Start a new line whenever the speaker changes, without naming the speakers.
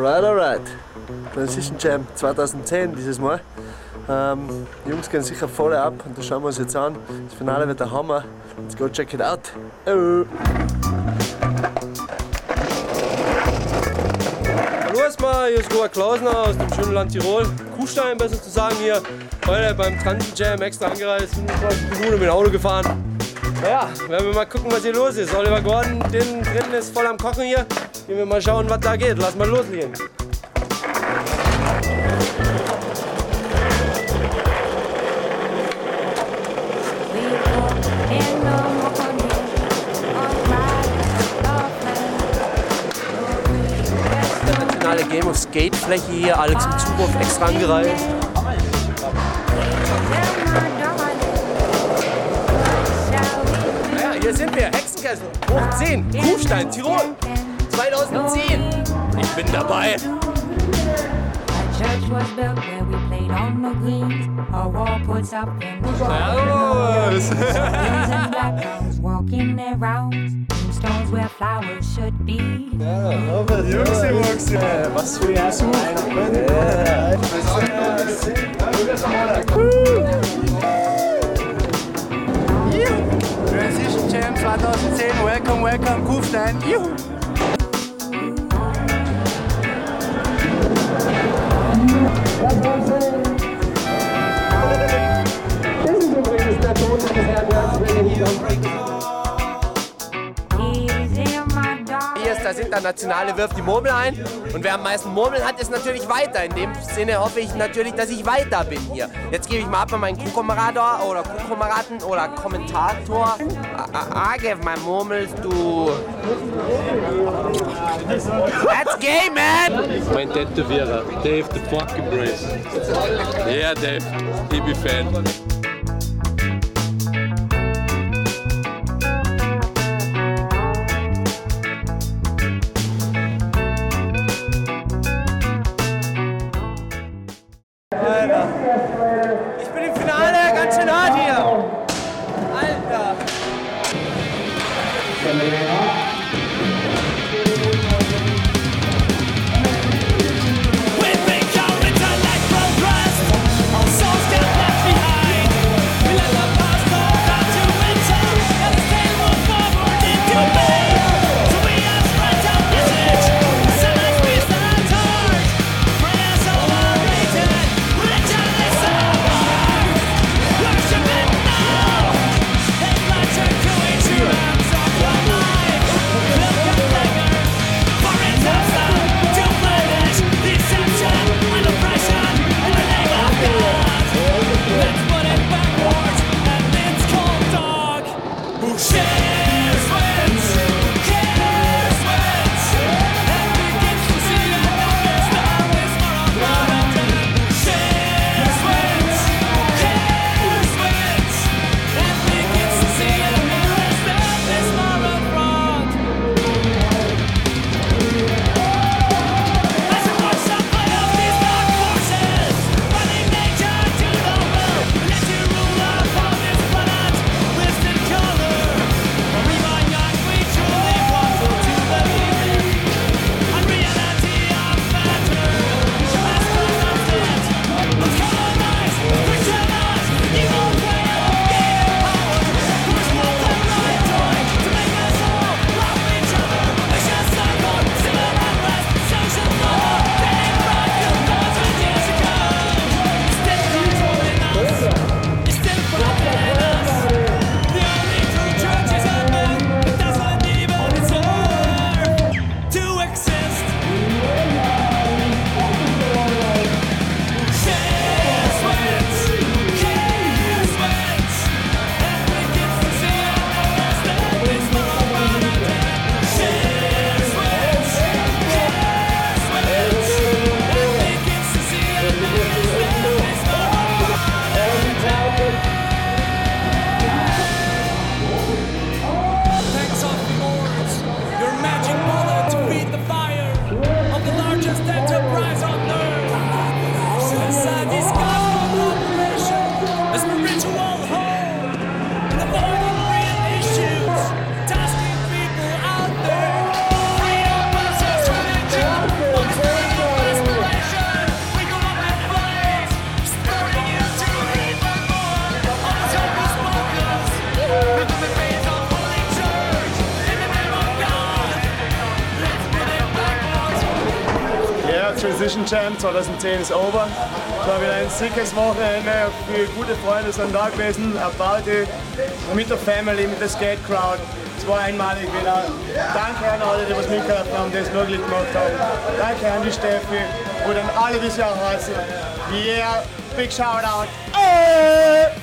Alright, alright. Transition Jam 2010 dieses Mal. Ähm, die Jungs gehen sicher voll ab und das schauen wir uns jetzt an. Das Finale wird der Hammer. Let's go check it out. Oh.
Hallo erstmal, hier ist Robert Klausner aus dem schönen Land Tirol. Kuhstein besser zu sagen hier. Heute beim Transit Jam extra angereist, 25 Minuten mit dem Auto gefahren. Naja, werden wir mal gucken, was hier los ist. Oliver Gordon, den drin ist voll am Kochen hier. Gehen wir mal schauen, was da geht. Lass mal loslegen. Nationale Game of Skate Fläche hier, Alex im Zugriff extra angereist. Ja, hier sind wir, Hexenkessel, hoch 10, Kufstein, Tirol, 2010. Ich bin dabei. Servus.
Juxi,
Was für ein Transition Jam 2010, welcome, welcome, Kufstein. Juhu.
Das Internationale Wirft die Murmel ein. Und wer am meisten Murmeln hat, ist natürlich weiter. In dem Sinne hoffe ich natürlich, dass ich weiter bin hier. Jetzt gebe ich mal ab an meinen Kuhkamerader oder Kuhkameraden oder Kommentator. Gib mal Murmels, du. That's gay, man!
Mein Tätowierer, Dave the fucking Brace. Ja, Dave, ich bin Fan.
Transition Jam 2010 ist over. Es war wieder ein sickes Wochenende, viele gute Freunde sind da gewesen, eine Party mit der Family, mit der Skate Crowd. Es war einmalig wieder. Danke an alle, die was mitgeholfen haben, die es möglich gemacht haben. Danke an die Steffi und an alle, die sie auch heißen. Yeah, big shout out. Hey!